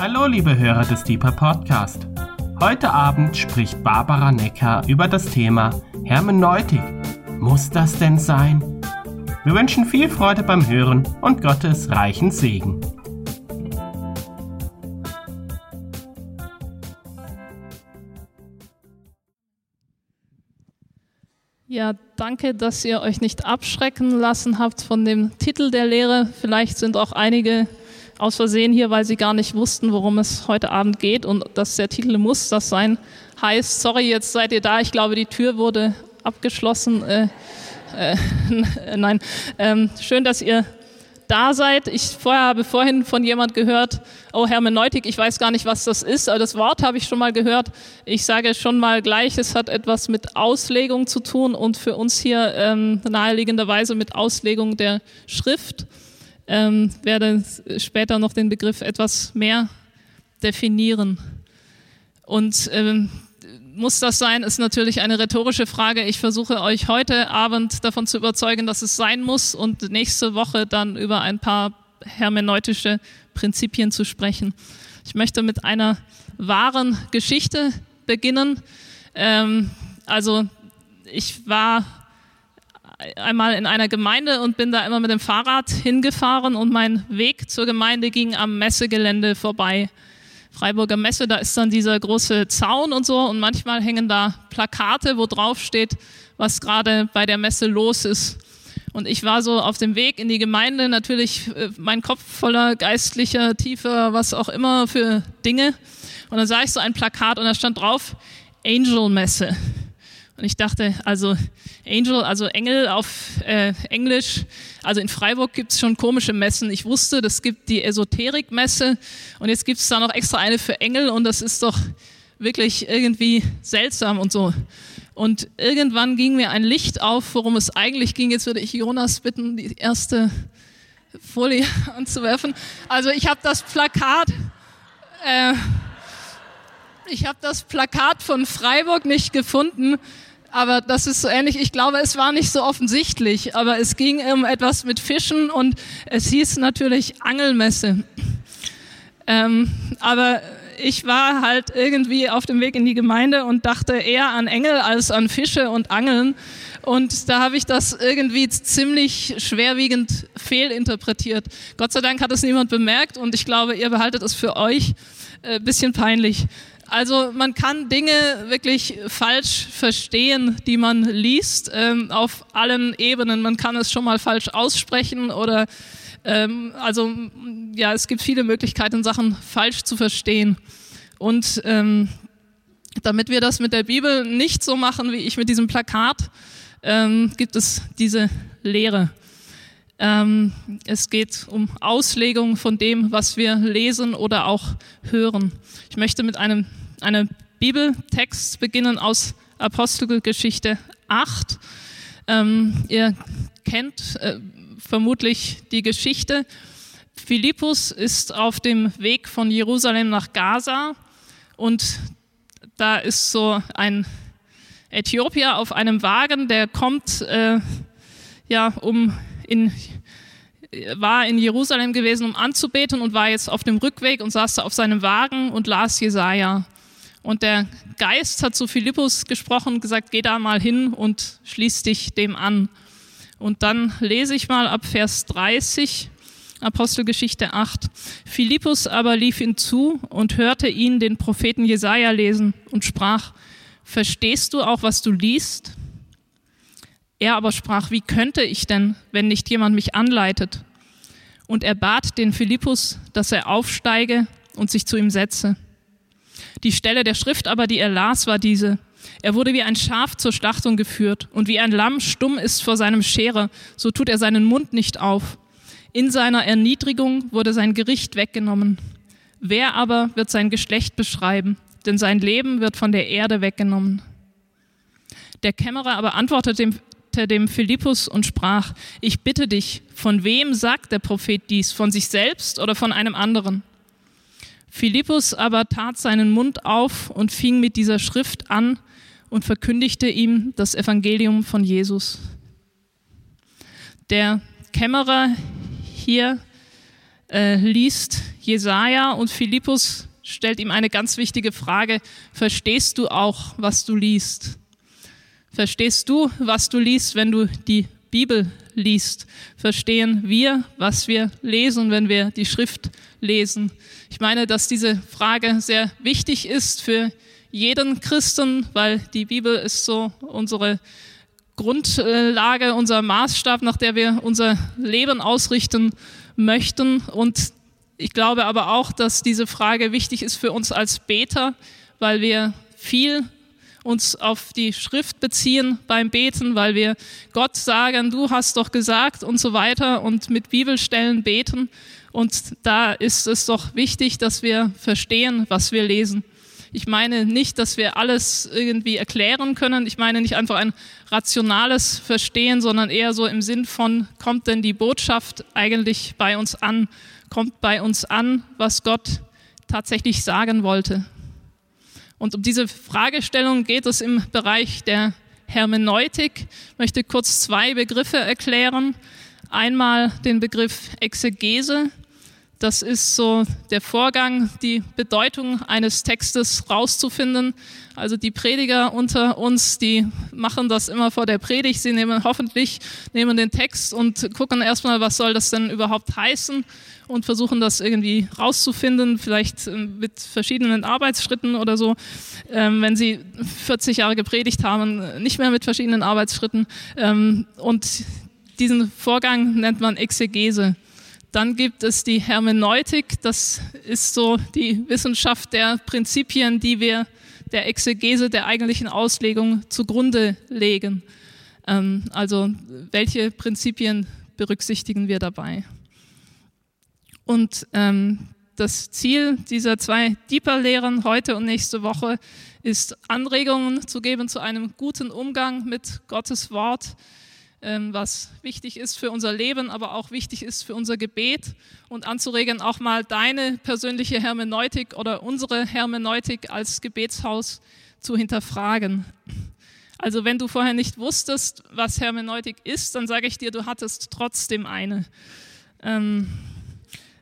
Hallo, liebe Hörer des Deeper Podcast. Heute Abend spricht Barbara Necker über das Thema Hermeneutik. Muss das denn sein? Wir wünschen viel Freude beim Hören und Gottes reichen Segen. Ja, danke, dass ihr euch nicht abschrecken lassen habt von dem Titel der Lehre. Vielleicht sind auch einige aus Versehen hier, weil sie gar nicht wussten, worum es heute Abend geht und dass der Titel muss das sein heißt. Sorry, jetzt seid ihr da. Ich glaube, die Tür wurde abgeschlossen. Äh, äh, nein, ähm, schön, dass ihr da seid. Ich vorher habe vorhin von jemand gehört, oh Hermeneutik, ich weiß gar nicht, was das ist, aber das Wort habe ich schon mal gehört. Ich sage schon mal gleich, es hat etwas mit Auslegung zu tun und für uns hier ähm, naheliegenderweise mit Auslegung der Schrift ähm, werde später noch den Begriff etwas mehr definieren. Und ähm, muss das sein, ist natürlich eine rhetorische Frage. Ich versuche euch heute Abend davon zu überzeugen, dass es sein muss und nächste Woche dann über ein paar hermeneutische Prinzipien zu sprechen. Ich möchte mit einer wahren Geschichte beginnen. Ähm, also ich war einmal in einer Gemeinde und bin da immer mit dem Fahrrad hingefahren und mein Weg zur Gemeinde ging am Messegelände vorbei. Freiburger Messe, da ist dann dieser große Zaun und so und manchmal hängen da Plakate, wo drauf steht, was gerade bei der Messe los ist. Und ich war so auf dem Weg in die Gemeinde, natürlich äh, mein Kopf voller geistlicher, tiefer, was auch immer für Dinge. Und dann sah ich so ein Plakat und da stand drauf Angel Messe. Und ich dachte, also Angel, also Engel auf äh, Englisch, also in Freiburg gibt es schon komische Messen. Ich wusste, das gibt die Esoterik-Messe und jetzt gibt es da noch extra eine für Engel und das ist doch wirklich irgendwie seltsam und so. Und irgendwann ging mir ein Licht auf, worum es eigentlich ging. Jetzt würde ich Jonas bitten, die erste Folie anzuwerfen. Also ich habe das Plakat. Äh, ich habe das Plakat von Freiburg nicht gefunden, aber das ist so ähnlich. Ich glaube, es war nicht so offensichtlich, aber es ging um etwas mit Fischen und es hieß natürlich Angelmesse. Ähm, aber ich war halt irgendwie auf dem Weg in die Gemeinde und dachte eher an Engel als an Fische und Angeln. Und da habe ich das irgendwie ziemlich schwerwiegend fehlinterpretiert. Gott sei Dank hat es niemand bemerkt und ich glaube, ihr behaltet es für euch äh, bisschen peinlich. Also man kann Dinge wirklich falsch verstehen, die man liest, ähm, auf allen Ebenen. Man kann es schon mal falsch aussprechen oder ähm, also ja, es gibt viele Möglichkeiten, Sachen falsch zu verstehen. Und ähm, damit wir das mit der Bibel nicht so machen wie ich mit diesem Plakat, ähm, gibt es diese Lehre. Ähm, es geht um Auslegung von dem, was wir lesen oder auch hören. Ich möchte mit einem, einem Bibeltext beginnen aus Apostelgeschichte 8. Ähm, ihr kennt äh, vermutlich die Geschichte. Philippus ist auf dem Weg von Jerusalem nach Gaza und da ist so ein Äthiopier auf einem Wagen, der kommt äh, ja um in, war in Jerusalem gewesen, um anzubeten und war jetzt auf dem Rückweg und saß da auf seinem Wagen und las Jesaja. Und der Geist hat zu Philippus gesprochen gesagt, geh da mal hin und schließ dich dem an. Und dann lese ich mal ab Vers 30, Apostelgeschichte 8. Philippus aber lief ihn zu und hörte ihn den Propheten Jesaja lesen und sprach, verstehst du auch, was du liest? Er aber sprach, wie könnte ich denn, wenn nicht jemand mich anleitet? Und er bat den Philippus, dass er aufsteige und sich zu ihm setze. Die Stelle der Schrift aber, die er las, war diese. Er wurde wie ein Schaf zur Schlachtung geführt und wie ein Lamm stumm ist vor seinem Scherer, so tut er seinen Mund nicht auf. In seiner Erniedrigung wurde sein Gericht weggenommen. Wer aber wird sein Geschlecht beschreiben? Denn sein Leben wird von der Erde weggenommen. Der Kämmerer aber antwortete dem Philippus und sprach, ich bitte dich, von wem sagt der Prophet dies, von sich selbst oder von einem anderen? Philippus aber tat seinen Mund auf und fing mit dieser Schrift an und verkündigte ihm das Evangelium von Jesus. Der Kämmerer hier äh, liest Jesaja und Philippus stellt ihm eine ganz wichtige Frage. Verstehst du auch, was du liest? Verstehst du, was du liest, wenn du die Bibel liest? Verstehen wir, was wir lesen, wenn wir die Schrift lesen? Ich meine, dass diese Frage sehr wichtig ist für jeden Christen, weil die Bibel ist so unsere Grundlage, unser Maßstab, nach der wir unser Leben ausrichten möchten. Und ich glaube aber auch, dass diese Frage wichtig ist für uns als Beter, weil wir viel uns auf die Schrift beziehen beim Beten, weil wir Gott sagen, du hast doch gesagt und so weiter und mit Bibelstellen beten. Und da ist es doch wichtig, dass wir verstehen, was wir lesen. Ich meine nicht, dass wir alles irgendwie erklären können. Ich meine nicht einfach ein rationales Verstehen, sondern eher so im Sinn von, kommt denn die Botschaft eigentlich bei uns an? Kommt bei uns an, was Gott tatsächlich sagen wollte? Und um diese Fragestellung geht es im Bereich der Hermeneutik. Ich möchte kurz zwei Begriffe erklären. Einmal den Begriff Exegese. Das ist so der Vorgang, die Bedeutung eines Textes rauszufinden. Also die Prediger unter uns, die machen das immer vor der Predigt. Sie nehmen hoffentlich nehmen den Text und gucken erstmal, was soll das denn überhaupt heißen und versuchen das irgendwie rauszufinden, vielleicht ähm, mit verschiedenen Arbeitsschritten oder so. Ähm, wenn sie 40 Jahre gepredigt haben, nicht mehr mit verschiedenen Arbeitsschritten. Ähm, und diesen Vorgang nennt man Exegese. Dann gibt es die Hermeneutik, das ist so die Wissenschaft der Prinzipien, die wir der Exegese, der eigentlichen Auslegung zugrunde legen. Ähm, also welche Prinzipien berücksichtigen wir dabei? Und ähm, das Ziel dieser zwei Deeper-Lehren heute und nächste Woche ist, Anregungen zu geben zu einem guten Umgang mit Gottes Wort, was wichtig ist für unser Leben, aber auch wichtig ist für unser Gebet und anzuregen, auch mal deine persönliche Hermeneutik oder unsere Hermeneutik als Gebetshaus zu hinterfragen. Also wenn du vorher nicht wusstest, was Hermeneutik ist, dann sage ich dir, du hattest trotzdem eine. Ähm,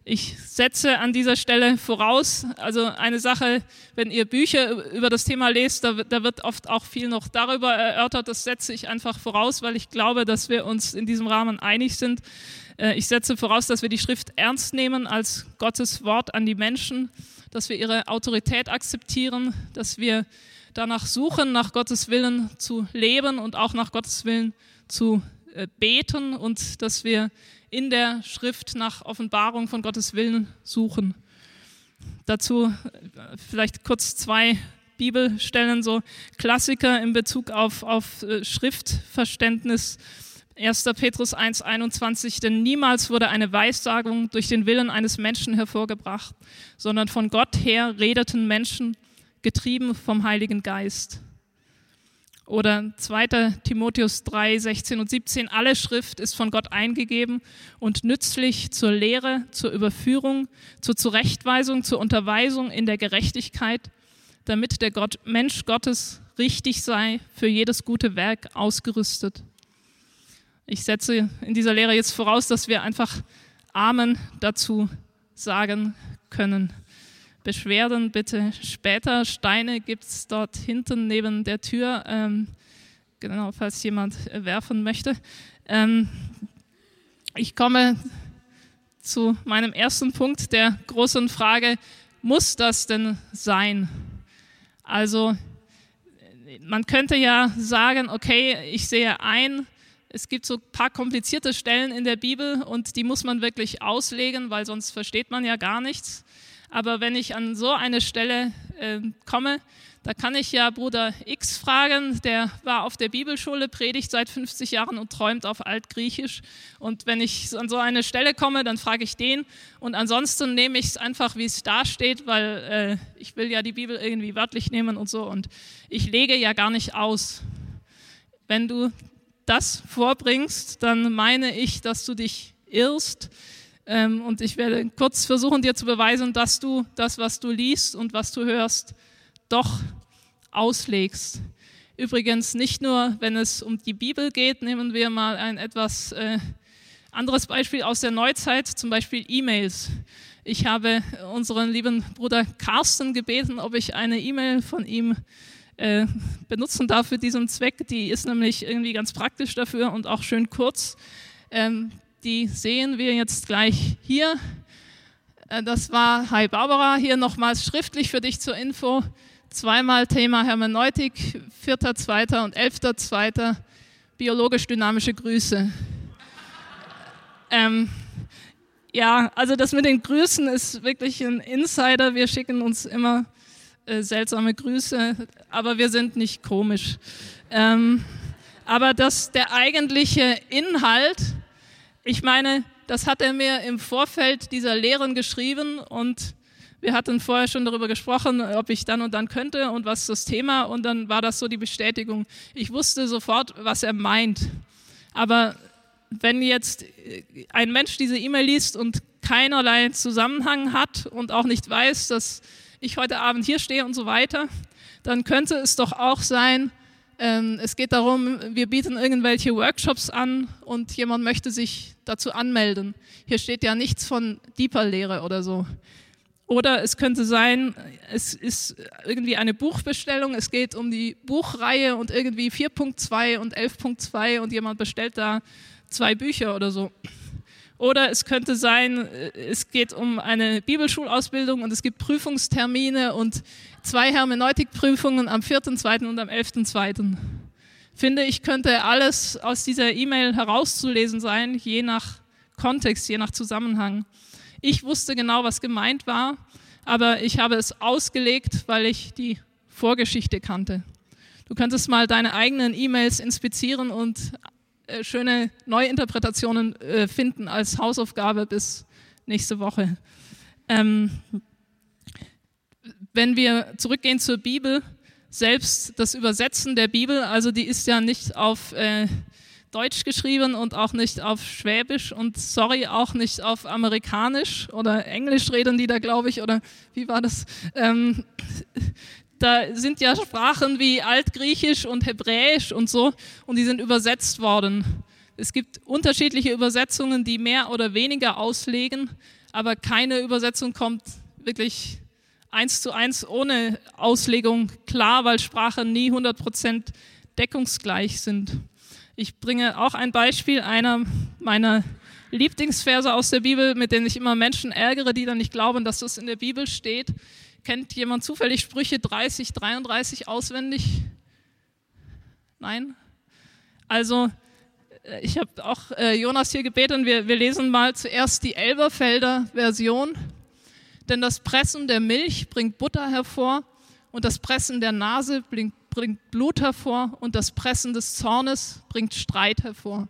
ich setze an dieser Stelle voraus, also eine Sache, wenn ihr Bücher über das Thema lest, da, da, wird oft auch viel noch darüber erörtert. Das setze ich einfach voraus, weil ich glaube, dass wir uns in diesem Rahmen einig sind. Äh, ich setze voraus, dass wir die Schrift ernst nehmen als Gottes Wort an die Menschen, dass wir ihre Autorität akzeptieren, dass wir danach suchen, nach Gottes Willen zu leben und auch nach Gottes Willen zu äh, beten und dass wir in der Schrift nach Offenbarung von Gottes Willen suchen. Dazu äh, vielleicht kurz zwei Bibelstellen, so Klassiker in Bezug auf, auf äh, Schriftverständnis. 1. Petrus 1,21, denn niemals wurde eine Weissagung durch den Willen eines Menschen hervorgebracht, sondern von Gott her redeten Menschen, getrieben vom Heiligen Geist. Oder 2. Timotheus 3, 16 und 17, alle Schrift ist von Gott eingegeben und nützlich zur Lehre, zur Überführung, zur Zurechtweisung, zur Unterweisung in der Gerechtigkeit, damit der Gott, Mensch Gottes richtig sei, für jedes gute Werk ausgerüstet. Ich setze in dieser Lehre jetzt voraus, dass wir einfach Amen dazu sagen können. Beschwerden bitte später. Steine gibt es dort hinten neben der Tür, ähm, genau, falls jemand werfen möchte. Ähm, ich komme zu meinem ersten Punkt der großen Frage, muss das denn sein? Also man könnte ja sagen, okay, ich sehe ein, es gibt so ein paar komplizierte Stellen in der Bibel und die muss man wirklich auslegen, weil sonst versteht man ja gar nichts. Aber wenn ich an so eine Stelle äh, komme, da kann ich ja Bruder X fragen, der war auf der Bibelschule, predigt seit 50 Jahren und träumt auf Altgriechisch. Und wenn ich an so eine Stelle komme, dann frage ich den. Und ansonsten nehme ich es einfach, wie es da steht, weil äh, ich will ja die Bibel irgendwie wörtlich nehmen und so. Und ich lege ja gar nicht aus. Wenn du das vorbringst, dann meine ich, dass du dich irrst ähm, und ich werde kurz versuchen, dir zu beweisen, dass du das, was du liest und was du hörst, doch auslegst. Übrigens nicht nur, wenn es um die Bibel geht, nehmen wir mal ein etwas äh, Anderes Beispiel aus der Neuzeit, zum Beispiel E-Mails. Ich habe unseren lieben Bruder Carsten gebeten, ob ich eine E-Mail von ihm äh, benutzen darf für diesen Zweck. Die ist nämlich irgendwie ganz praktisch dafür und auch schön kurz. Ähm, die sehen wir jetzt gleich hier. Äh, das war, hi Barbara, hier nochmals schriftlich für dich zur Info. Zweimal Thema Hermeneutik, 4.2. und 11.2. biologisch dynamische Grüße. Ähm, ja, also das mit den Grüßen ist wirklich ein Insider. Wir schicken uns immer äh, seltsame Grüße, aber wir sind nicht komisch. Ähm, aber das, der eigentliche Inhalt, ich meine, das hat er mir im Vorfeld dieser Lehren geschrieben und wir hatten vorher schon darüber gesprochen, ob ich dann und dann könnte und was das Thema und dann war das so die Bestätigung. Ich wusste sofort, was er meint. Aber wenn jetzt ein Mensch diese E-Mail liest und keinerlei Zusammenhang hat und auch nicht weiß, dass ich heute Abend hier stehe und so weiter, dann könnte es doch auch sein, es geht darum, wir bieten irgendwelche Workshops an und jemand möchte sich dazu anmelden. Hier steht ja nichts von Deeper-Lehre oder so. Oder es könnte sein, es ist irgendwie eine Buchbestellung, es geht um die Buchreihe und irgendwie 4.2 und 11.2 und jemand bestellt da zwei Bücher oder so. Oder es könnte sein, es geht um eine Bibelschulausbildung und es gibt Prüfungstermine und zwei Hermeneutikprüfungen am 4.2. und am 11.2. Finde ich, könnte alles aus dieser E-Mail herauszulesen sein, je nach Kontext, je nach Zusammenhang. Ich wusste genau, was gemeint war, aber ich habe es ausgelegt, weil ich die Vorgeschichte kannte. Du könntest mal deine eigenen E-Mails inspizieren und äh, schöne Neuinterpretationen äh, finden als Hausaufgabe bis nächste Woche. Ähm, wenn wir zurückgehen zur Bibel, selbst das Übersetzen der Bibel, also die ist ja nicht auf äh, Deutsch geschrieben und auch nicht auf Schwäbisch und sorry, auch nicht auf Amerikanisch oder Englisch reden die da, glaube ich, oder wie war das? Ähm, da sind ja Sprachen wie Altgriechisch und Hebräisch und so und die sind übersetzt worden. Es gibt unterschiedliche Übersetzungen, die mehr oder weniger auslegen, aber keine Übersetzung kommt wirklich eins zu eins ohne Auslegung klar, weil Sprachen nie 100% deckungsgleich sind. Ich bringe auch ein Beispiel einer meiner Lieblingsverse aus der Bibel, mit denen ich immer Menschen ärgere, die dann nicht glauben, dass das in der Bibel steht. Kennt jemand zufällig Sprüche 30, 33 auswendig? Nein? Also, äh, ich habe auch äh, Jonas hier gebeten, wir, wir lesen mal zuerst die Elberfelder Version. Denn das Pressen der Milch bringt Butter hervor und das Pressen der Nase bringt bringt Blut hervor und das Pressen des Zornes bringt Streit hervor.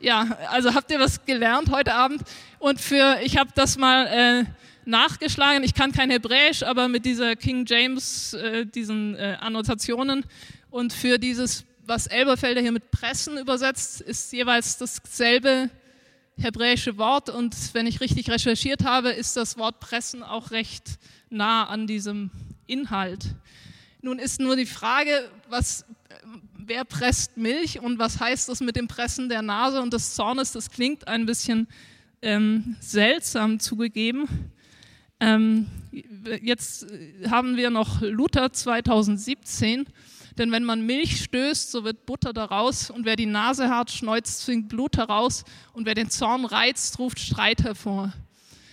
Ja, also habt ihr was gelernt heute Abend? Und für, ich habe das mal äh, nachgeschlagen. Ich kann kein Hebräisch, aber mit dieser King James, äh, diesen äh, Annotationen und für dieses, was Elberfelder hier mit Pressen übersetzt, ist jeweils dasselbe hebräische Wort. Und wenn ich richtig recherchiert habe, ist das Wort Pressen auch recht nah an diesem Inhalt. Nun ist nur die Frage, was, wer presst Milch und was heißt das mit dem Pressen der Nase und des Zornes? Das klingt ein bisschen ähm, seltsam zugegeben. Ähm, jetzt haben wir noch Luther 2017, denn wenn man Milch stößt, so wird Butter daraus und wer die Nase hart schneuzt, zwingt Blut heraus und wer den Zorn reizt, ruft Streit hervor.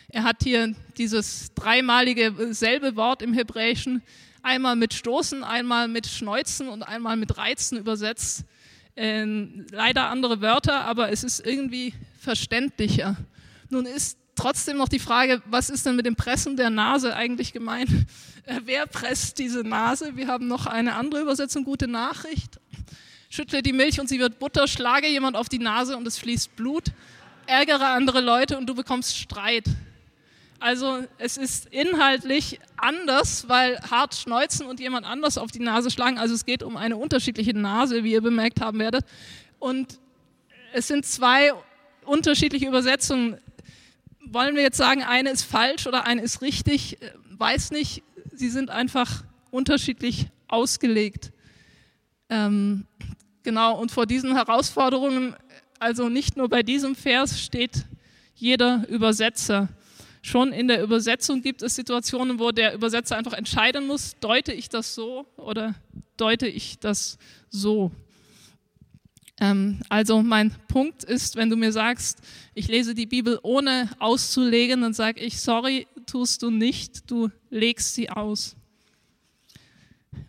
Er hat hier dieses dreimalige selbe Wort im Hebräischen einmal mit Stoßen, einmal mit Schneuzen und einmal mit Reizen übersetzt. Ähm, leider andere Wörter, aber es ist irgendwie verständlicher. Nun ist trotzdem noch die Frage, was ist denn mit dem Pressen der Nase eigentlich gemeint? Äh, wer presst diese Nase? Wir haben noch eine andere Übersetzung, gute Nachricht. Schüttle die Milch und sie wird Butter, schlage jemand auf die Nase und es fließt Blut, ärgere andere Leute und du bekommst Streit. Also es ist inhaltlich anders, weil hart schneuzen und jemand anders auf die Nase schlagen. Also es geht um eine unterschiedliche Nase, wie ihr bemerkt haben werdet. Und es sind zwei unterschiedliche Übersetzungen. Wollen wir jetzt sagen, eine ist falsch oder eine ist richtig? Weiß nicht. Sie sind einfach unterschiedlich ausgelegt. Ähm, genau, und vor diesen Herausforderungen also nicht nur bei diesem Vers steht jeder Übersetzer. Schon in der Übersetzung gibt es Situationen, wo der Übersetzer einfach entscheiden muss, deute ich das so oder deute ich das so. Ähm, also mein Punkt ist, wenn du mir sagst, ich lese die Bibel ohne auszulegen, dann sage ich, sorry, tust du nicht, du legst sie aus.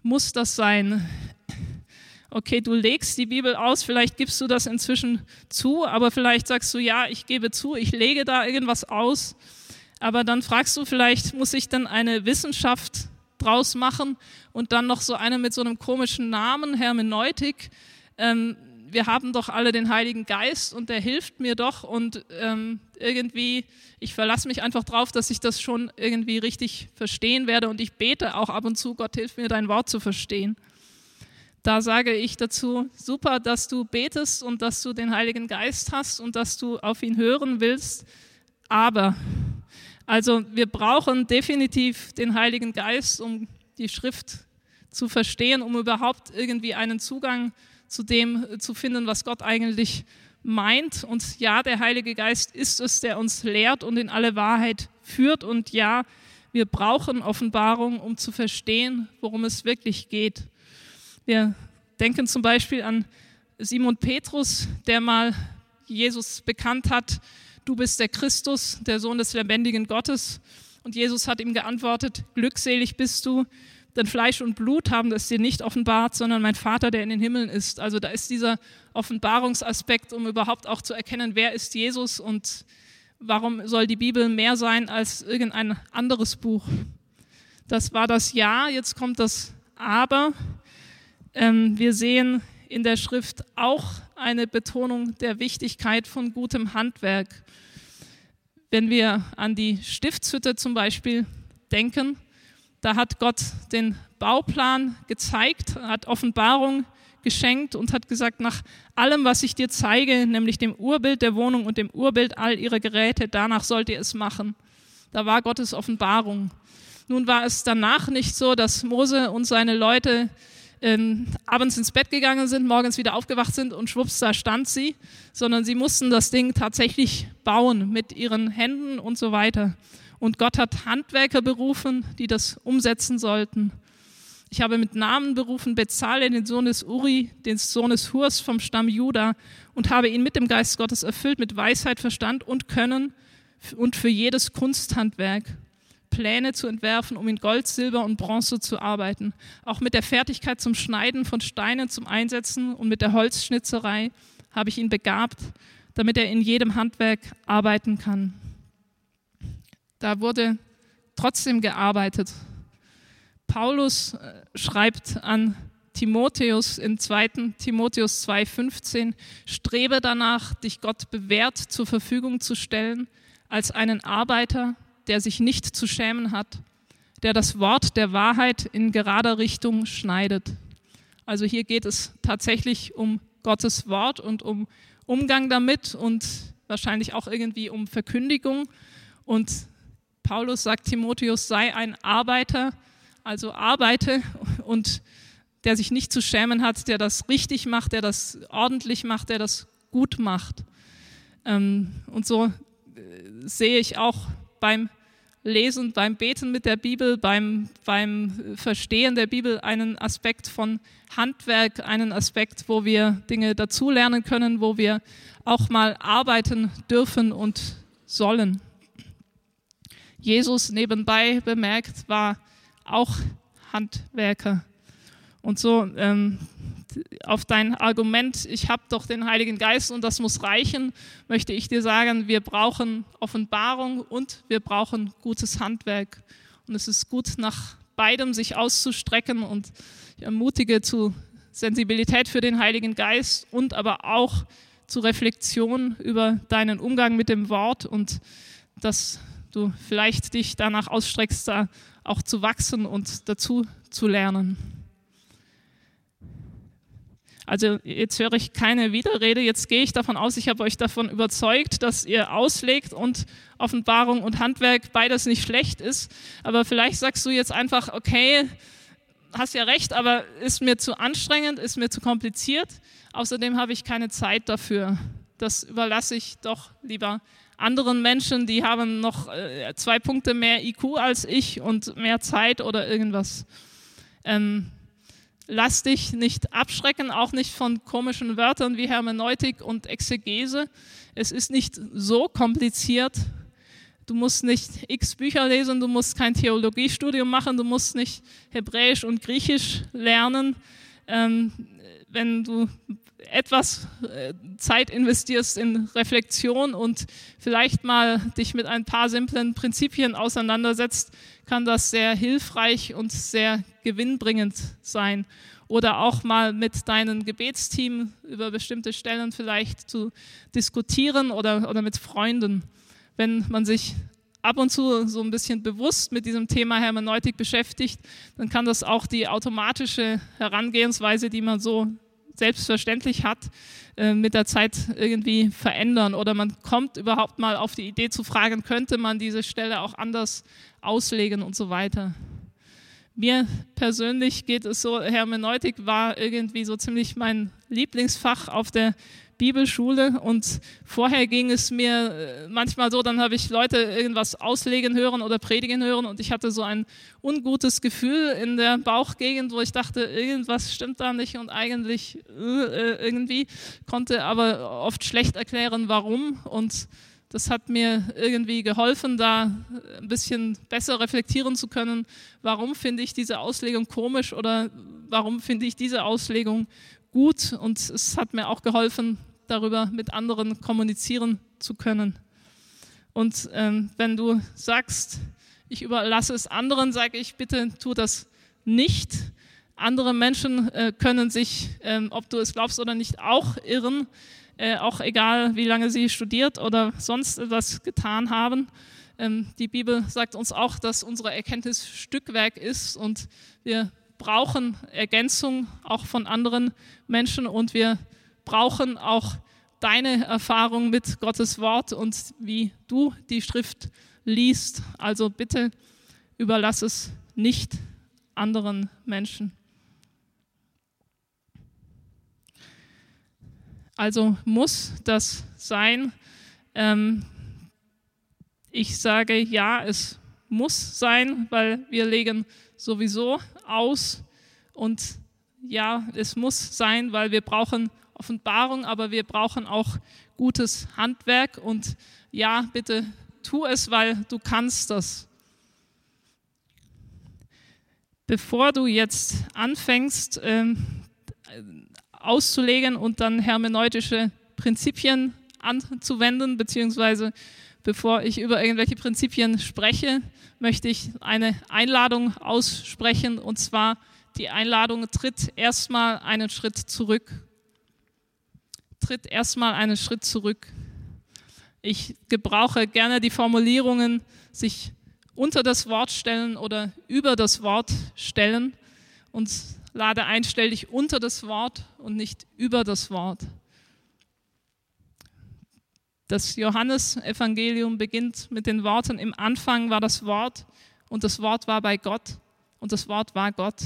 Muss das sein? Okay, du legst die Bibel aus, vielleicht gibst du das inzwischen zu, aber vielleicht sagst du, ja, ich gebe zu, ich lege da irgendwas aus. Aber dann fragst du vielleicht, muss ich denn eine Wissenschaft draus machen und dann noch so eine mit so einem komischen Namen, Hermeneutik? Ähm, wir haben doch alle den Heiligen Geist und der hilft mir doch und ähm, irgendwie, ich verlasse mich einfach drauf, dass ich das schon irgendwie richtig verstehen werde und ich bete auch ab und zu, Gott hilf mir, dein Wort zu verstehen. Da sage ich dazu, super, dass du betest und dass du den Heiligen Geist hast und dass du auf ihn hören willst, aber, also wir brauchen definitiv den Heiligen Geist, um die Schrift zu verstehen, um überhaupt irgendwie einen Zugang zu zu dem äh, zu finden, was Gott eigentlich meint. Und ja, der Heilige Geist ist es, der uns lehrt und in alle Wahrheit führt. Und ja, wir brauchen Offenbarung, um zu verstehen, worum es wirklich geht. Wir denken zum Beispiel an Simon Petrus, der mal Jesus bekannt hat, du bist der Christus, der Sohn des lebendigen Gottes. Und Jesus hat ihm geantwortet, glückselig bist du, denn Fleisch und Blut haben das dir nicht offenbart, sondern mein Vater, der in den Himmeln ist. Also da ist dieser Offenbarungsaspekt, um überhaupt auch zu erkennen, wer ist Jesus und warum soll die Bibel mehr sein als irgendein anderes Buch. Das war das Ja, jetzt kommt das Aber. Ähm, wir sehen in der Schrift auch eine Betonung der Wichtigkeit von gutem Handwerk. Wenn wir an die Stiftshütte zum Beispiel denken, da hat Gott den Bauplan gezeigt, hat Offenbarung geschenkt und hat gesagt, nach allem, was ich dir zeige, nämlich dem Urbild der Wohnung und dem Urbild all ihrer Geräte, danach sollt ihr es machen. Da war Gottes Offenbarung. Nun war es danach nicht so, dass Mose und seine Leute ähm, abends ins Bett gegangen sind, morgens wieder aufgewacht sind und schwupps, da stand sie, sondern sie mussten das Ding tatsächlich bauen mit ihren Händen und so weiter. Und Gott hat Handwerker berufen, die das umsetzen sollten. Ich habe mit Namen berufen Bezale, den Sohn des Uri, den Sohn des Hurs vom Stamm Juda, und habe ihn mit dem Geist Gottes erfüllt, mit Weisheit, Verstand und Können und für jedes Kunsthandwerk Pläne zu entwerfen, um in Gold, Silber und Bronze zu arbeiten. Auch mit der Fertigkeit zum Schneiden von Steinen zum Einsetzen und mit der Holzschnitzerei habe ich ihn begabt, damit er in jedem Handwerk arbeiten kann. Da wurde trotzdem gearbeitet. Paulus äh, schreibt an Timotheus in 2. Timotheus 2,15, strebe danach, dich Gott bewährt zur Verfügung zu stellen, als einen Arbeiter, der sich nicht zu schämen hat, der das Wort der Wahrheit in gerader Richtung schneidet. Also hier geht es tatsächlich um Gottes Wort und um Umgang damit und wahrscheinlich auch irgendwie um Verkündigung. Und Paulus sagt Timotheus, sei ein Arbeiter, also arbeite und der sich nicht zu schämen hat, der das richtig macht, der das ordentlich macht, der das gut macht. Ähm, und so äh, sehe ich auch beim Lesen, beim Beten mit der Bibel, beim, beim Verstehen der Bibel einen Aspekt von Handwerk, einen Aspekt, wo wir Dinge dazulernen können, wo wir auch mal arbeiten dürfen und sollen. Jesus nebenbei bemerkt, war auch Handwerker. Und so ähm, auf dein Argument, ich habe doch den Heiligen Geist und das muss reichen, möchte ich dir sagen, wir brauchen Offenbarung und wir brauchen gutes Handwerk. Und es ist gut, nach beidem sich auszustrecken und ich ermutige zu Sensibilität für den Heiligen Geist und aber auch zu Reflexion über deinen Umgang mit dem Wort und das du vielleicht dich danach ausstreckst, da auch zu wachsen und dazu zu lernen. Also jetzt höre ich keine Widerrede, jetzt gehe ich davon aus, ich habe euch davon überzeugt, dass ihr auslegt und Offenbarung und Handwerk beides nicht schlecht ist. Aber vielleicht sagst du jetzt einfach, okay, hast ja recht, aber ist mir zu anstrengend, ist mir zu kompliziert. Außerdem habe ich keine Zeit dafür. das überlasse ich doch lieber anderen Menschen, die haben noch äh, zwei Punkte mehr IQ als ich und mehr Zeit oder irgendwas. Ähm, lass dich nicht abschrecken, auch nicht von komischen Wörtern wie Hermeneutik und Exegese. Es ist nicht so kompliziert. Du musst nicht x Bücher lesen, du musst kein Theologiestudium machen, du musst nicht Hebräisch und Griechisch lernen. Ähm, wenn du etwas äh, Zeit investierst in Reflexion und vielleicht mal dich mit ein paar simplen Prinzipien auseinandersetzt, kann das sehr hilfreich und sehr gewinnbringend sein oder auch mal mit deinem Gebetsteam über bestimmte Stellen vielleicht zu diskutieren oder, oder mit Freunden. Wenn man sich ab und zu so ein bisschen bewusst mit diesem Thema Hermeneutik beschäftigt, dann kann das auch die automatische Herangehensweise, die man so selbstverständlich hat, äh, mit der Zeit irgendwie verändern. Oder man kommt überhaupt mal auf die Idee zu fragen, könnte man diese Stelle auch anders auslegen und so weiter. Mir persönlich geht es so, Hermeneutik war irgendwie so ziemlich mein Lieblingsfach auf der Bibelschule und vorher ging es mir äh, manchmal so, dann habe ich Leute irgendwas auslegen hören oder predigen hören und ich hatte so ein ungutes Gefühl in der Bauchgegend, wo ich dachte, irgendwas stimmt da nicht und eigentlich äh, irgendwie konnte aber oft schlecht erklären, warum und das hat mir irgendwie geholfen, da ein bisschen besser reflektieren zu können, warum finde ich diese Auslegung komisch oder warum finde ich diese Auslegung gut. Und es hat mir auch geholfen, darüber mit anderen kommunizieren zu können. Und ähm, wenn du sagst, ich überlasse es anderen, sage ich, bitte tu das nicht. Andere Menschen äh, können sich, ähm, ob du es glaubst oder nicht, auch irren äh, auch egal wie lange sie studiert oder sonst etwas getan haben. Ähm, die Bibel sagt uns auch, dass unsere Erkenntnis Stückwerk ist und wir brauchen Ergänzung auch von anderen Menschen und wir brauchen auch deine Erfahrung mit Gottes Wort und wie du die Schrift liest. Also bitte überlass es nicht anderen Menschen. Also muss das sein. Ähm, ich sage ja, es muss sein, weil wir legen sowieso aus. Und ja, es muss sein, weil wir brauchen Offenbarung, aber wir brauchen auch gutes Handwerk. Und ja, bitte tu es, weil du kannst das. Bevor du jetzt anfängst, ähm, auszulegen und dann hermeneutische Prinzipien anzuwenden, beziehungsweise bevor ich über irgendwelche Prinzipien spreche, möchte ich eine Einladung aussprechen und zwar die Einladung tritt erstmal einen Schritt zurück. Tritt erstmal einen Schritt zurück. Ich gebrauche gerne die Formulierungen sich unter das Wort stellen oder über das Wort stellen und lade ein, stell dich unter das Wort und nicht über das Wort. Das Johannesevangelium beginnt mit den Worten, im Anfang war das Wort und das Wort war bei Gott und das Wort war Gott.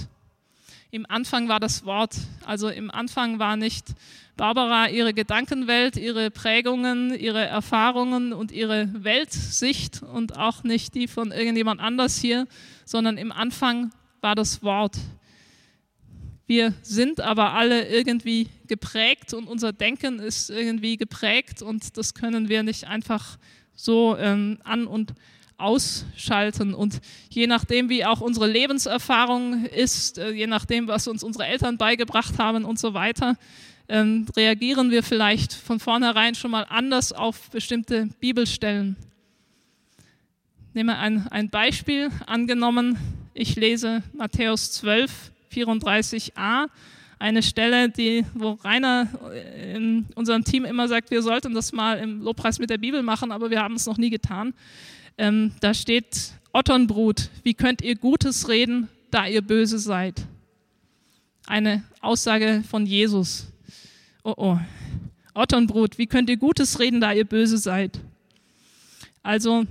Im Anfang war das Wort, also im Anfang war nicht Barbara ihre Gedankenwelt, ihre Prägungen, ihre Erfahrungen und ihre Weltsicht und auch nicht die von irgendjemand anders hier, sondern im Anfang war das Wort. Wir sind aber alle irgendwie geprägt und unser Denken ist irgendwie geprägt und das können wir nicht einfach so ähm, an und ausschalten. Und je nachdem, wie auch unsere Lebenserfahrung ist, äh, je nachdem, was uns unsere Eltern beigebracht haben und so weiter, ähm, reagieren wir vielleicht von vornherein schon mal anders auf bestimmte Bibelstellen. Nehmen wir ein, ein Beispiel. Angenommen, ich lese Matthäus 12, 34a, eine Stelle, die, wo Rainer in unserem Team immer sagt, wir sollten das mal im Lobpreis mit der Bibel machen, aber wir haben es noch nie getan. Ähm, da steht Otternbrut, wie könnt ihr Gutes reden, da ihr böse seid? Eine Aussage von Jesus. Oh oh. Otternbrut, wie könnt ihr Gutes reden, da ihr böse seid? Also,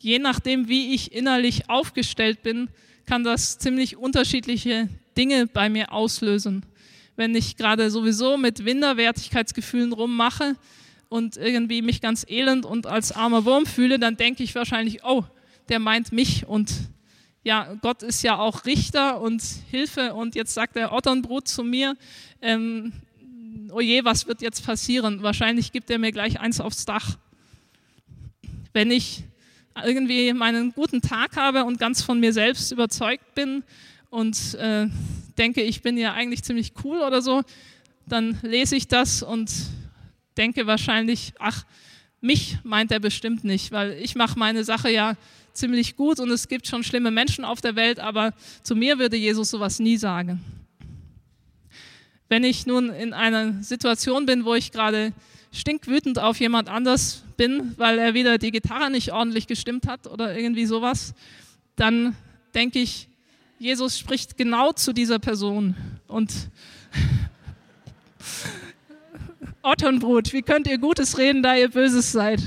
je nachdem, wie ich innerlich aufgestellt bin, kann das ziemlich unterschiedliche Dinge bei mir auslösen. Wenn ich gerade sowieso mit Winderwertigkeitsgefühlen rummache und irgendwie mich ganz elend und als armer Wurm fühle, dann denke ich wahrscheinlich, oh, der meint mich und ja, Gott ist ja auch Richter und Hilfe und jetzt sagt der Otternbrut zu mir, ähm, oh je, was wird jetzt passieren? Wahrscheinlich gibt er mir gleich eins aufs Dach. Wenn ich irgendwie meinen guten Tag habe und ganz von mir selbst überzeugt bin und äh, denke, ich bin ja eigentlich ziemlich cool oder so, dann lese ich das und denke wahrscheinlich, ach, mich meint er bestimmt nicht, weil ich mache meine Sache ja ziemlich gut und es gibt schon schlimme Menschen auf der Welt, aber zu mir würde Jesus sowas nie sagen. Wenn ich nun in einer Situation bin, wo ich gerade stinkwütend auf jemand anders bin, weil er wieder die Gitarre nicht ordentlich gestimmt hat oder irgendwie sowas, dann denke ich, Jesus spricht genau zu dieser Person. Und Ottonbrut, wie könnt ihr Gutes reden, da ihr Böses seid?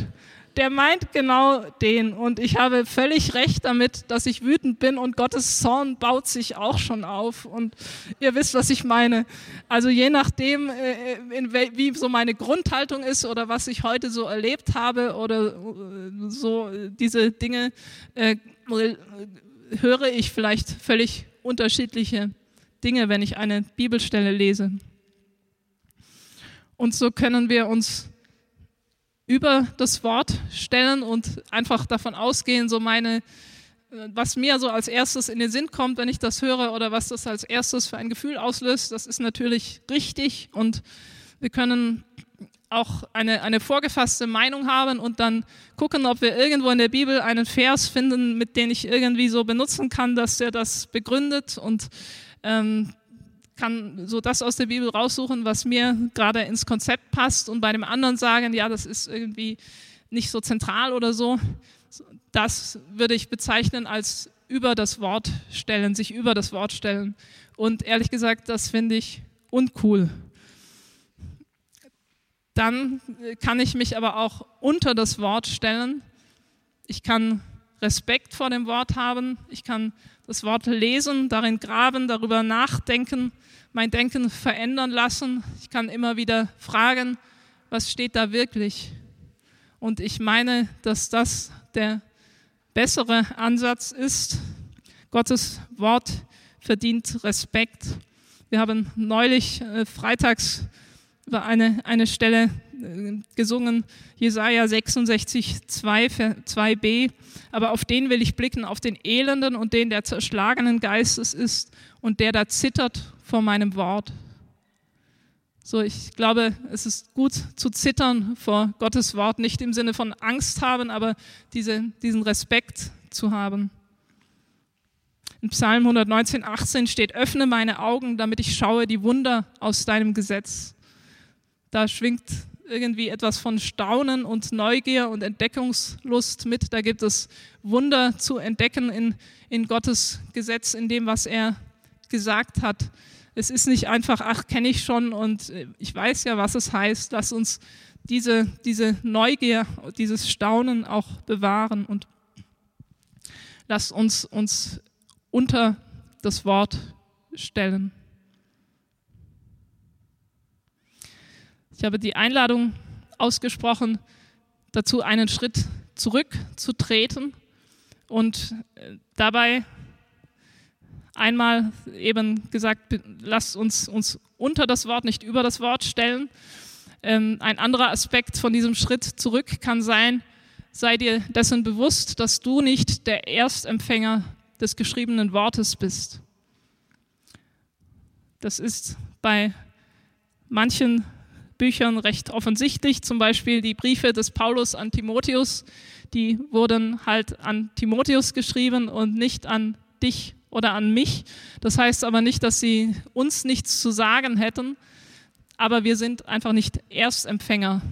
der meint genau den. Und ich habe völlig recht damit, dass ich wütend bin und Gottes Zorn baut sich auch schon auf. Und ihr wisst, was ich meine. Also je nachdem, äh, wie so meine Grundhaltung ist oder was ich heute so erlebt habe oder äh, so diese Dinge, äh, höre ich vielleicht völlig unterschiedliche Dinge, wenn ich eine Bibelstelle lese. Und so können wir uns über das Wort stellen und einfach davon ausgehen, so meine, was mir so als erstes in den Sinn kommt, wenn ich das höre oder was das als erstes für ein Gefühl auslöst, das ist natürlich richtig und wir können auch eine, eine vorgefasste Meinung haben und dann gucken, ob wir irgendwo in der Bibel einen Vers finden, mit dem ich irgendwie so benutzen kann, dass der das begründet und ähm, kann so das aus der Bibel raussuchen, was mir gerade ins Konzept passt und bei dem anderen sagen, ja, das ist irgendwie nicht so zentral oder so. Das würde ich bezeichnen als über das Wort stellen, sich über das Wort stellen. Und ehrlich gesagt, das finde ich uncool. Dann kann ich mich aber auch unter das Wort stellen. Ich kann Respekt vor dem Wort haben. Ich kann das Wort lesen, darin graben, darüber nachdenken mein Denken verändern lassen. Ich kann immer wieder fragen, was steht da wirklich? Und ich meine, dass das der bessere Ansatz ist. Gottes Wort verdient Respekt. Wir haben neulich äh, freitags über eine, eine Stelle äh, gesungen, Jesaja 66, 2, 2b. Aber auf den will ich blicken, auf den Elenden und den, der zerschlagenen Geistes ist und der da zittert vor meinem Wort. So, ich glaube, es ist gut zu zittern vor Gottes Wort, nicht im Sinne von Angst haben, aber diese, diesen Respekt zu haben. In Psalm 119, 18 steht, öffne meine Augen, damit ich schaue die Wunder aus deinem Gesetz. Da schwingt irgendwie etwas von Staunen und Neugier und Entdeckungslust mit. Da gibt es Wunder zu entdecken in, in Gottes Gesetz, in dem, was er gesagt hat. Es ist nicht einfach, ach, kenne ich schon und ich weiß ja, was es heißt. Lass uns diese, diese Neugier, dieses Staunen auch bewahren und lass uns uns unter das Wort stellen. Ich habe die Einladung ausgesprochen, dazu einen Schritt zurückzutreten und äh, dabei einmal eben gesagt, lasst uns uns unter das Wort, nicht über das Wort stellen. Ähm, ein anderer Aspekt von diesem Schritt zurück kann sein, sei dir dessen bewusst, dass du nicht der Erstempfänger des geschriebenen Wortes bist. Das ist bei manchen Büchern recht offensichtlich, zum Beispiel die Briefe des Paulus an Timotheus, die wurden halt an Timotheus geschrieben und nicht an dich oder an mich. Das heißt aber nicht, dass sie uns nichts zu sagen hätten, aber wir sind einfach nicht Erstempfänger.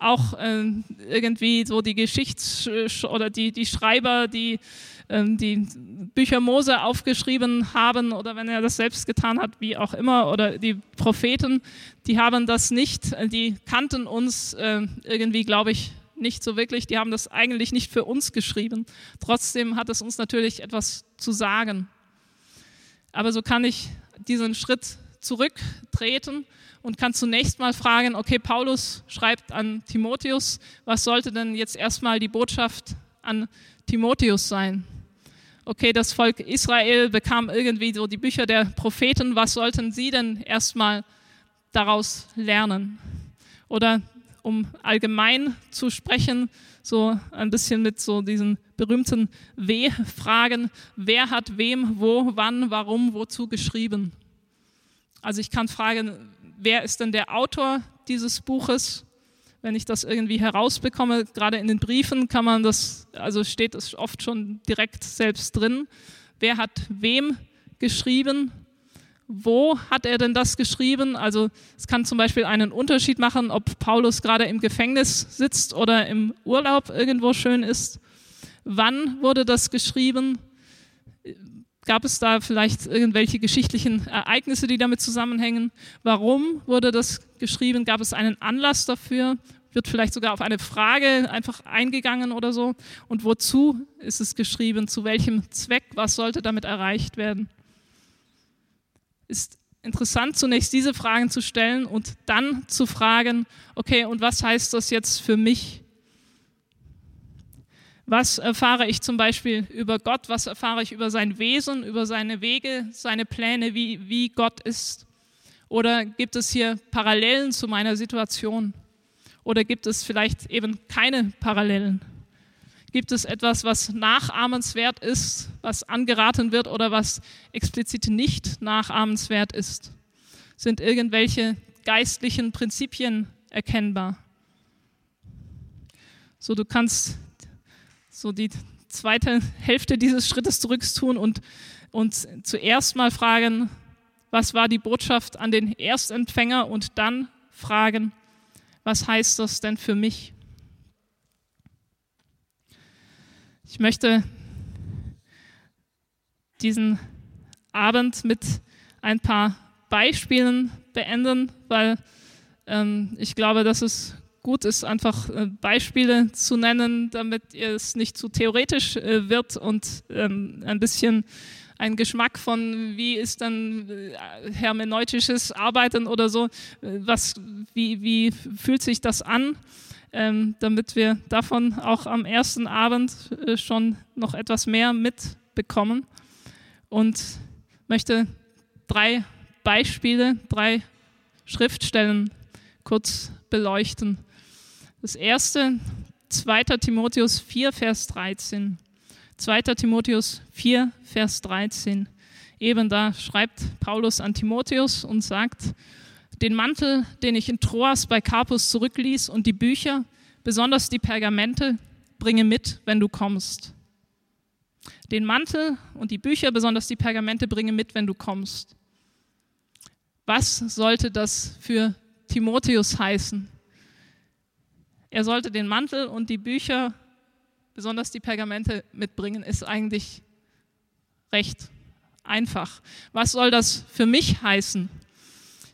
Auch äh, irgendwie so die Geschichts- oder die, die Schreiber, die die Bücher Mose aufgeschrieben haben oder wenn er das selbst getan hat, wie auch immer, oder die Propheten, die haben das nicht, die kannten uns äh, irgendwie, glaube ich, nicht so wirklich, die haben das eigentlich nicht für uns geschrieben. Trotzdem hat es uns natürlich etwas zu sagen. Aber so kann ich diesen Schritt zurücktreten und kann zunächst mal fragen, okay, Paulus schreibt an Timotheus, was sollte denn jetzt erstmal die Botschaft an Timotheus sein? Okay, das Volk Israel bekam irgendwie so die Bücher der Propheten, was sollten sie denn erstmal daraus lernen? Oder um allgemein zu sprechen, so ein bisschen mit so diesen berühmten W-Fragen. Wer hat wem, wo, wann, warum, wozu geschrieben? Also ich kann fragen, wer ist denn der Autor dieses Buches? Wenn ich das irgendwie herausbekomme, gerade in den Briefen kann man das, also steht es oft schon direkt selbst drin. Wer hat wem geschrieben? wo hat er denn das geschrieben? Also es kann zum Beispiel einen Unterschied machen, ob Paulus gerade im Gefängnis sitzt oder im Urlaub irgendwo schön ist. Wann wurde das geschrieben? Gab es da vielleicht irgendwelche geschichtlichen Ereignisse, die damit zusammenhängen? Warum wurde das geschrieben? Gab es einen Anlass dafür? Wird vielleicht sogar auf eine Frage einfach eingegangen oder so? Und wozu ist es geschrieben? Zu welchem Zweck? Was sollte damit erreicht werden? ist interessant, zunächst diese Fragen zu stellen und dann zu fragen, okay, und was heißt das jetzt für mich? Was erfahre ich zum Beispiel über Gott? Was erfahre ich über sein Wesen, über seine Wege, seine Pläne, wie, wie Gott ist? Oder gibt es hier Parallelen zu meiner Situation? Oder gibt es vielleicht eben keine Parallelen? Gibt es etwas, was nachahmenswert ist, was angeraten wird oder was explizit nicht nachahmenswert ist? Sind irgendwelche geistlichen Prinzipien erkennbar? So, du kannst so die zweite Hälfte dieses Schrittes zurück tun und, und zuerst mal fragen, was war die Botschaft an den Erstempfänger und dann fragen, was heißt das denn für mich? Ich möchte diesen Abend mit ein paar Beispielen beenden, weil ähm, ich glaube, dass es gut ist, einfach äh, Beispiele zu nennen, damit es nicht zu theoretisch äh, wird und ähm, ein bisschen ein Geschmack von, wie ist dann äh, hermeneutisches Arbeiten oder so, was, wie, wie fühlt sich das an? ähm, damit wir davon auch am ersten Abend schon noch etwas mehr mitbekommen. Und möchte drei Beispiele, drei Schriftstellen kurz beleuchten. Das erste, 2. Timotheus 4, Vers 13. 2. Timotheus 4, Vers 13. Eben da schreibt Paulus an Timotheus und sagt, den Mantel, den ich in Troas bei Carpus zurückließ und die Bücher, besonders die Pergamente, bringe mit, wenn du kommst. Den Mantel und die Bücher, besonders die Pergamente, bringe mit, wenn du kommst. Was sollte das für Timotheus heißen? Er sollte den Mantel und die Bücher, besonders die Pergamente, mitbringen, ist eigentlich recht einfach. Was soll das für mich heißen?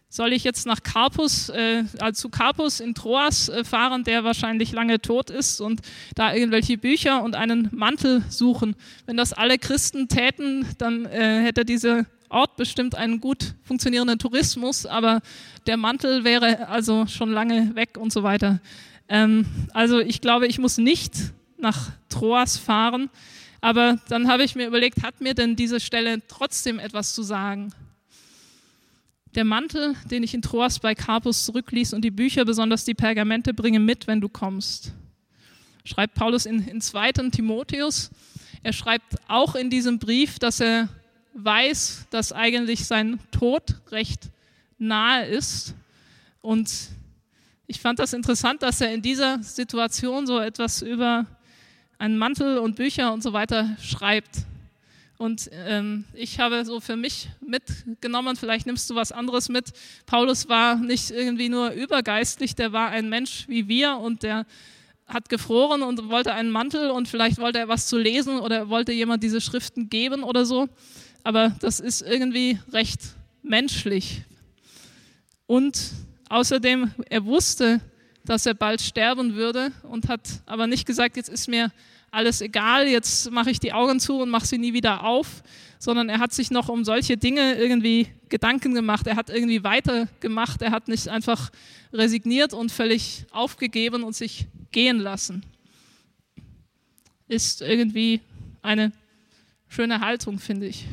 Soll ich jetzt nach Carpus, äh, also zu Carpus in Troas äh, fahren, der wahrscheinlich lange tot ist und da irgendwelche Bücher und einen Mantel suchen? Wenn das alle Christen täten, dann äh, hätte dieser Ort bestimmt einen gut funktionierenden Tourismus, aber der Mantel wäre also schon lange weg und so weiter. Ähm, also ich glaube, ich muss nicht nach Troas fahren, aber dann habe ich mir überlegt, hat mir denn diese Stelle trotzdem etwas zu sagen? Der Mantel, den ich in Troas bei Carpus zurückließ und die Bücher, besonders die Pergamente, bringe mit, wenn du kommst. Schreibt Paulus in, in 2. Timotheus. Er schreibt auch in diesem Brief, dass er weiß, dass eigentlich sein Tod recht nahe ist. Und ich fand das interessant, dass er in dieser Situation so etwas über einen Mantel und Bücher und so weiter schreibt. Und ähm, ich habe so für mich mitgenommen, vielleicht nimmst du was anderes mit. Paulus war nicht irgendwie nur übergeistlich, der war ein Mensch wie wir und der hat gefroren und wollte einen Mantel und vielleicht wollte er was zu lesen oder wollte jemand diese Schriften geben oder so. Aber das ist irgendwie recht menschlich. Und außerdem, er wusste, dass er bald sterben würde und hat aber nicht gesagt, jetzt ist mir alles egal, jetzt mache ich die Augen zu und mache sie nie wieder auf, sondern er hat sich noch um solche Dinge irgendwie Gedanken gemacht. Er hat irgendwie weitergemacht. Er hat nicht einfach resigniert und völlig aufgegeben und sich gehen lassen. Ist irgendwie eine schöne Haltung, finde ich.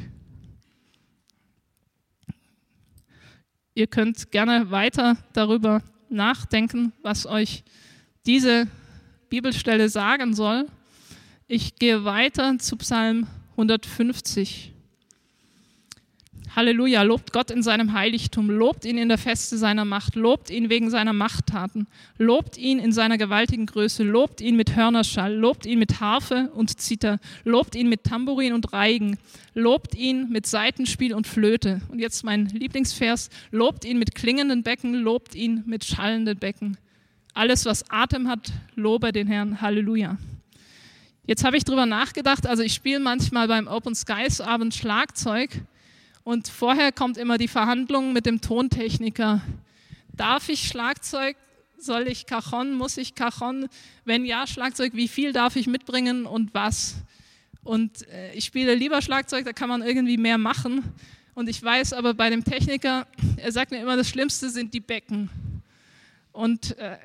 Ihr könnt gerne weiter darüber nachdenken, was euch diese Bibelstelle sagen soll. Ich gehe weiter zu Psalm 150. Halleluja, lobt Gott in seinem Heiligtum, lobt ihn in der Feste seiner Macht, lobt ihn wegen seiner Machttaten, lobt ihn in seiner gewaltigen Größe, lobt ihn mit Hörnerschall, lobt ihn mit Harfe und Zither, lobt ihn mit Tambourin und Reigen, lobt ihn mit Seitenspiel und Flöte. Und jetzt mein Lieblingsvers, lobt ihn mit klingenden Becken, lobt ihn mit schallenden Becken. Alles, was Atem hat, lobe den Herrn. Halleluja. Jetzt habe ich drüber nachgedacht, also ich spiele manchmal beim Open Skies Abend Schlagzeug und vorher kommt immer die Verhandlung mit dem Tontechniker. Darf ich Schlagzeug? Soll ich Cajon? Muss ich Cajon? Wenn ja, Schlagzeug, wie viel darf ich mitbringen und was? Und äh, ich spiele lieber Schlagzeug, da kann man irgendwie mehr machen. Und ich weiß aber bei dem Techniker, er sagt mir immer, das Schlimmste sind die Becken. Und äh,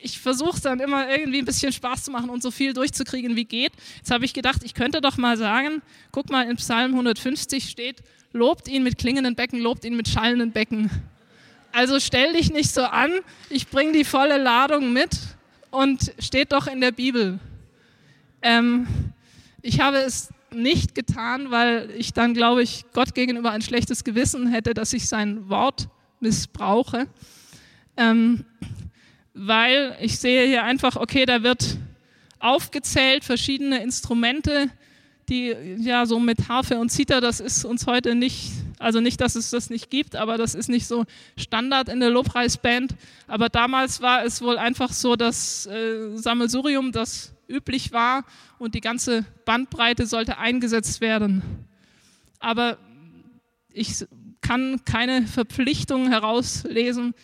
ich versuche dann immer irgendwie ein bisschen Spaß zu machen und so viel durchzukriegen, wie geht. Jetzt habe ich gedacht, ich könnte doch mal sagen, guck mal, in Psalm 150 steht, lobt ihn mit klingenden Becken, lobt ihn mit schallenden Becken. Also stell dich nicht so an, ich bringe die volle Ladung mit und steht doch in der Bibel. Ähm, ich habe es nicht getan, weil ich dann, glaube ich, Gott gegenüber ein schlechtes Gewissen hätte, dass ich sein Wort missbrauche. Ähm, weil ich sehe hier einfach, okay, da wird aufgezählt verschiedene Instrumente, die ja so mit Harfe und Zither, das ist uns heute nicht, also nicht, dass es das nicht gibt, aber das ist nicht so Standard in der Lobpreisband. Aber damals war es wohl einfach so, dass äh, Sammelsurium das üblich war und die ganze Bandbreite sollte eingesetzt werden. Aber ich kann keine Verpflichtung herauslesen,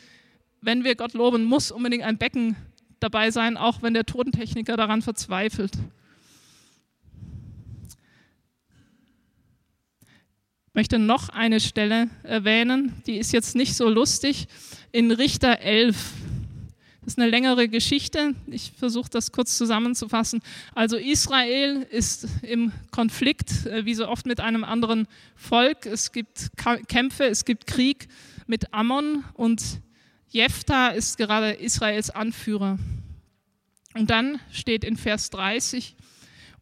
wenn wir Gott loben, muss unbedingt ein Becken dabei sein, auch wenn der Totentechniker daran verzweifelt. Möchte noch eine Stelle erwähnen, die ist jetzt nicht so lustig, in Richter 11. Das ist eine längere Geschichte. Ich versuche das kurz zusammenzufassen. Also Israel ist im Konflikt, äh, wie so oft mit einem anderen Volk. Es gibt Kämpfe, es gibt Krieg mit Ammon und Jephthah ist gerade Israels Anführer. Und dann steht in Vers 30,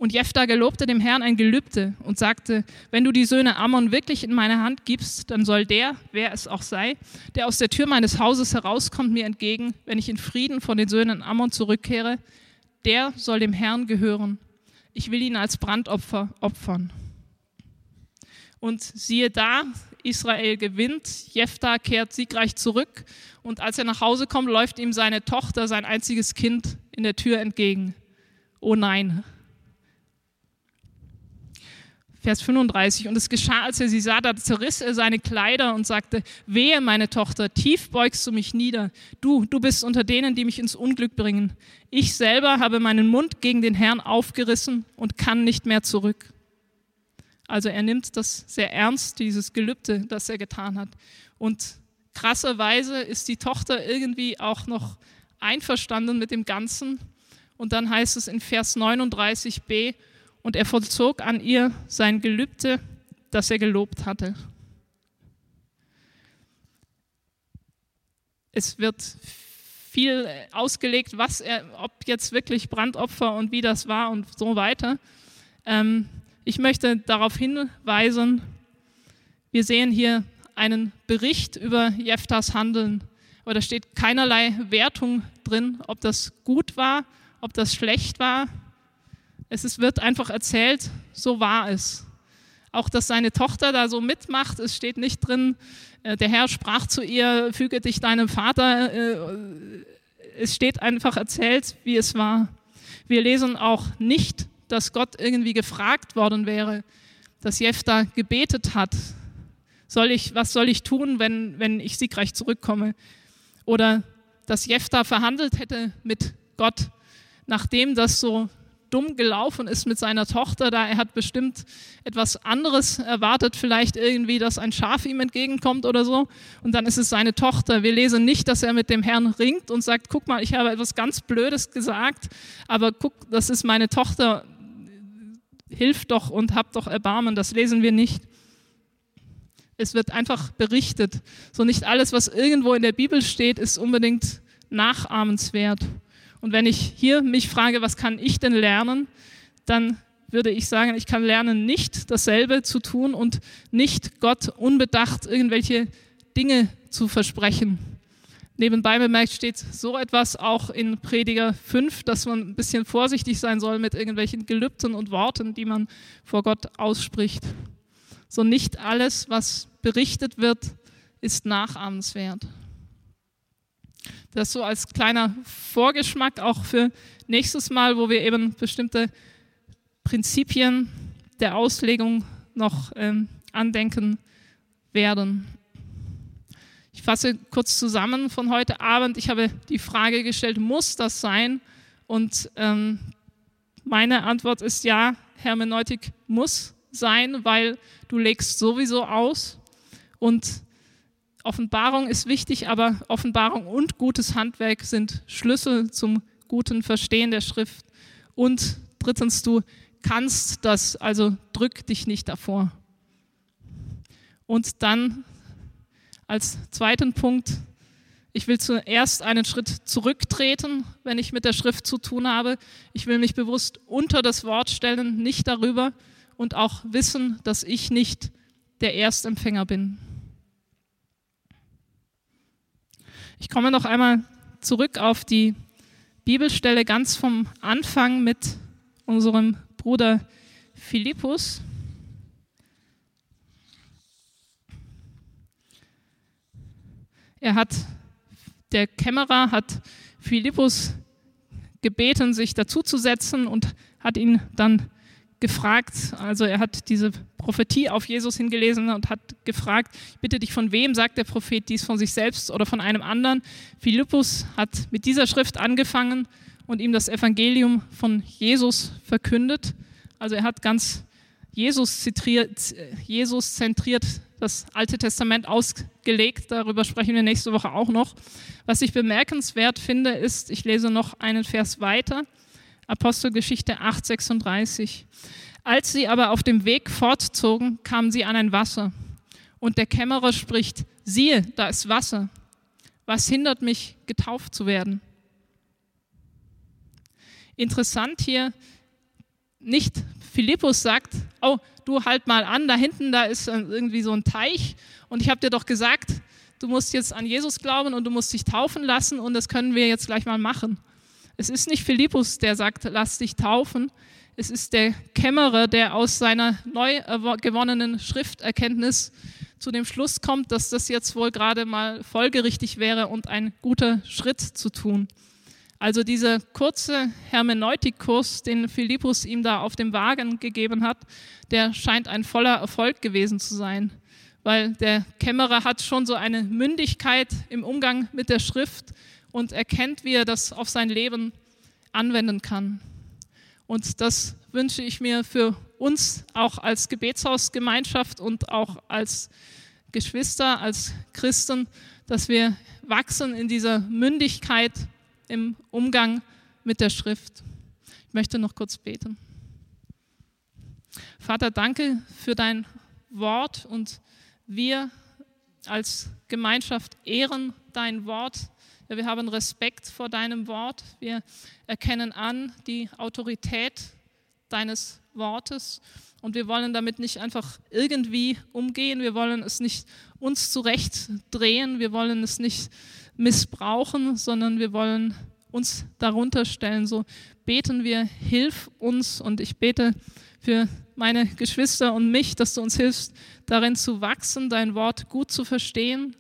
und Jephthah gelobte dem Herrn ein Gelübde und sagte, wenn du die Söhne Ammon wirklich in meine Hand gibst, dann soll der, wer es auch sei, der aus der Tür meines Hauses herauskommt, mir entgegen, wenn ich in Frieden von den Söhnen Ammon zurückkehre, der soll dem Herrn gehören. Ich will ihn als Brandopfer opfern. Und siehe da, Israel gewinnt, Jephthah kehrt siegreich zurück und als er nach Hause kommt, läuft ihm seine Tochter, sein einziges Kind, in der Tür entgegen. Oh nein, Vers 35. Und es geschah, als er sie sah, da zerriss er seine Kleider und sagte, wehe, meine Tochter, tief beugst du mich nieder. Du, du bist unter denen, die mich ins Unglück bringen. Ich selber habe meinen Mund gegen den Herrn aufgerissen und kann nicht mehr zurück. Also er nimmt das sehr ernst, dieses Gelübde, das er getan hat. Und krasserweise ist die Tochter irgendwie auch noch einverstanden mit dem Ganzen. Und dann heißt es in Vers 39b, und er vollzog an ihr sein Gelübde, das er gelobt hatte. Es wird viel ausgelegt, was er, ob jetzt wirklich Brandopfer und wie das war und so weiter. Ähm, ich möchte darauf hinweisen, wir sehen hier einen Bericht über Jeftas Handeln, aber da steht keinerlei Wertung drin, ob das gut war, ob das schlecht war, es wird einfach erzählt, so war es. Auch, dass seine Tochter da so mitmacht, es steht nicht drin, äh, der Herr sprach zu ihr, füge dich deinem Vater. Äh, es steht einfach erzählt, wie es war. Wir lesen auch nicht, dass Gott irgendwie gefragt worden wäre, dass Jephthah gebetet hat. Soll ich, was soll ich tun, wenn, wenn ich siegreich zurückkomme? Oder dass Jephthah verhandelt hätte mit Gott, nachdem das so dumm gelaufen ist mit seiner Tochter, da er hat bestimmt etwas anderes erwartet, vielleicht irgendwie, dass ein Schaf ihm entgegenkommt oder so. Und dann ist es seine Tochter. Wir lesen nicht, dass er mit dem Herrn ringt und sagt, guck mal, ich habe etwas ganz Blödes gesagt, aber guck, das ist meine Tochter, hilf doch und hab doch Erbarmen. Das lesen wir nicht. Es wird einfach berichtet. So nicht alles, was irgendwo in der Bibel steht, ist unbedingt nachahmenswert. Und wenn ich hier mich frage, was kann ich denn lernen, dann würde ich sagen, ich kann lernen, nicht dasselbe zu tun und nicht Gott unbedacht irgendwelche Dinge zu versprechen. Nebenbei bemerkt steht so etwas auch in Prediger 5, dass man ein bisschen vorsichtig sein soll mit irgendwelchen Gelübden und Worten, die man vor Gott ausspricht. So nicht alles, was berichtet wird, ist nachahmenswert. Das so als kleiner Vorgeschmack auch für nächstes Mal, wo wir eben bestimmte Prinzipien der Auslegung noch ähm, andenken werden. Ich fasse kurz zusammen von heute Abend. Ich habe die Frage gestellt, muss das sein? Und ähm, meine Antwort ist ja, Hermeneutik muss sein, weil du legst sowieso aus und Offenbarung ist wichtig, aber Offenbarung und gutes Handwerk sind Schlüssel zum guten Verstehen der Schrift. Und drittens, du kannst das, also drück dich nicht davor. Und dann als zweiten Punkt, ich will zuerst einen Schritt zurücktreten, wenn ich mit der Schrift zu tun habe. Ich will mich bewusst unter das Wort stellen, nicht darüber und auch wissen, dass ich nicht der Erstempfänger bin. Ich komme noch einmal zurück auf die Bibelstelle ganz vom Anfang mit unserem Bruder Philippus. Er hat, der Kämmerer hat Philippus gebeten, sich dazuzusetzen und hat ihn dann gefragt, also er hat diese Prophetie auf Jesus hingelesen und hat gefragt, bitte dich, von wem sagt der Prophet dies, von sich selbst oder von einem anderen? Philippus hat mit dieser Schrift angefangen und ihm das Evangelium von Jesus verkündet. Also er hat ganz Jesus zentriert, Jesus zentriert das Alte Testament ausgelegt. Darüber sprechen wir nächste Woche auch noch. Was ich bemerkenswert finde, ist, ich lese noch einen Vers weiter, Apostelgeschichte 8,36. Als sie aber auf dem Weg fortzogen, kamen sie an ein Wasser. Und der Kämmerer spricht, siehe, da ist Wasser. Was hindert mich, getauft zu werden? Interessant hier, nicht Philippus sagt, oh, du halt mal an, da hinten, da ist irgendwie so ein Teich und ich habe dir doch gesagt, du musst jetzt an Jesus glauben und du musst dich taufen lassen und das können wir jetzt gleich mal machen. Es ist nicht Philippus, der sagt, lass dich taufen, es ist der Kämmerer, der aus seiner neu gewonnenen Schrifterkenntnis zu dem Schluss kommt, dass das jetzt wohl gerade mal folgerichtig wäre und ein guter Schritt zu tun. Also dieser kurze Hermeneutikkurs, den Philippus ihm da auf dem Wagen gegeben hat, der scheint ein voller Erfolg gewesen zu sein, weil der Kämmerer hat schon so eine Mündigkeit im Umgang mit der Schrift und erkennt, wie er das auf sein Leben anwenden kann. Und das wünsche ich mir für uns auch als Gebetshausgemeinschaft und auch als Geschwister, als Christen, dass wir wachsen in dieser Mündigkeit im Umgang mit der Schrift. Ich möchte noch kurz beten. Vater, danke für dein Wort und wir als Gemeinschaft ehren dein Wort wir haben Respekt vor deinem Wort. Wir erkennen an die Autorität deines Wortes. Und wir wollen damit nicht einfach irgendwie umgehen. Wir wollen es nicht uns zurechtdrehen. Wir wollen es nicht missbrauchen, sondern wir wollen uns darunter stellen. So beten wir, hilf uns. Und ich bete für meine Geschwister und mich, dass du uns hilfst, darin zu wachsen, dein Wort gut zu verstehen,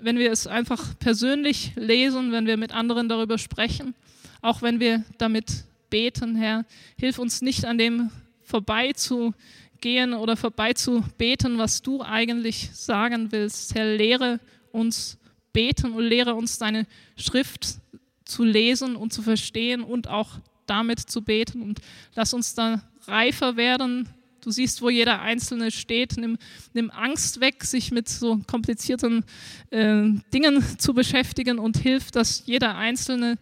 wenn wir es einfach persönlich lesen, wenn wir mit anderen darüber sprechen, auch wenn wir damit beten, Herr, hilf uns nicht an dem vorbeizugehen oder vorbeizubeten, was du eigentlich sagen willst. Herr, lehre uns beten und lehre uns deine Schrift zu lesen und zu verstehen und auch damit zu beten und lass uns da reifer werden. Du siehst, wo jeder Einzelne steht. Nimm, nimm Angst weg, sich mit so komplizierten äh, Dingen zu beschäftigen und hilf, dass jeder Einzelne,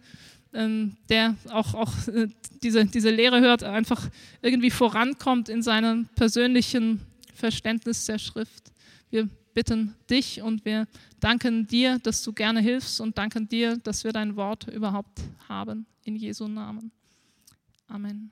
äh, der auch, auch äh, diese, diese Lehre hört, einfach irgendwie vorankommt in seinem persönlichen Verständnis der Schrift. Wir bitten dich und wir danken dir, dass du gerne hilfst und danken dir, dass wir dein Wort überhaupt haben. In Jesu Namen. Amen.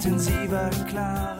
intensiver, klarer.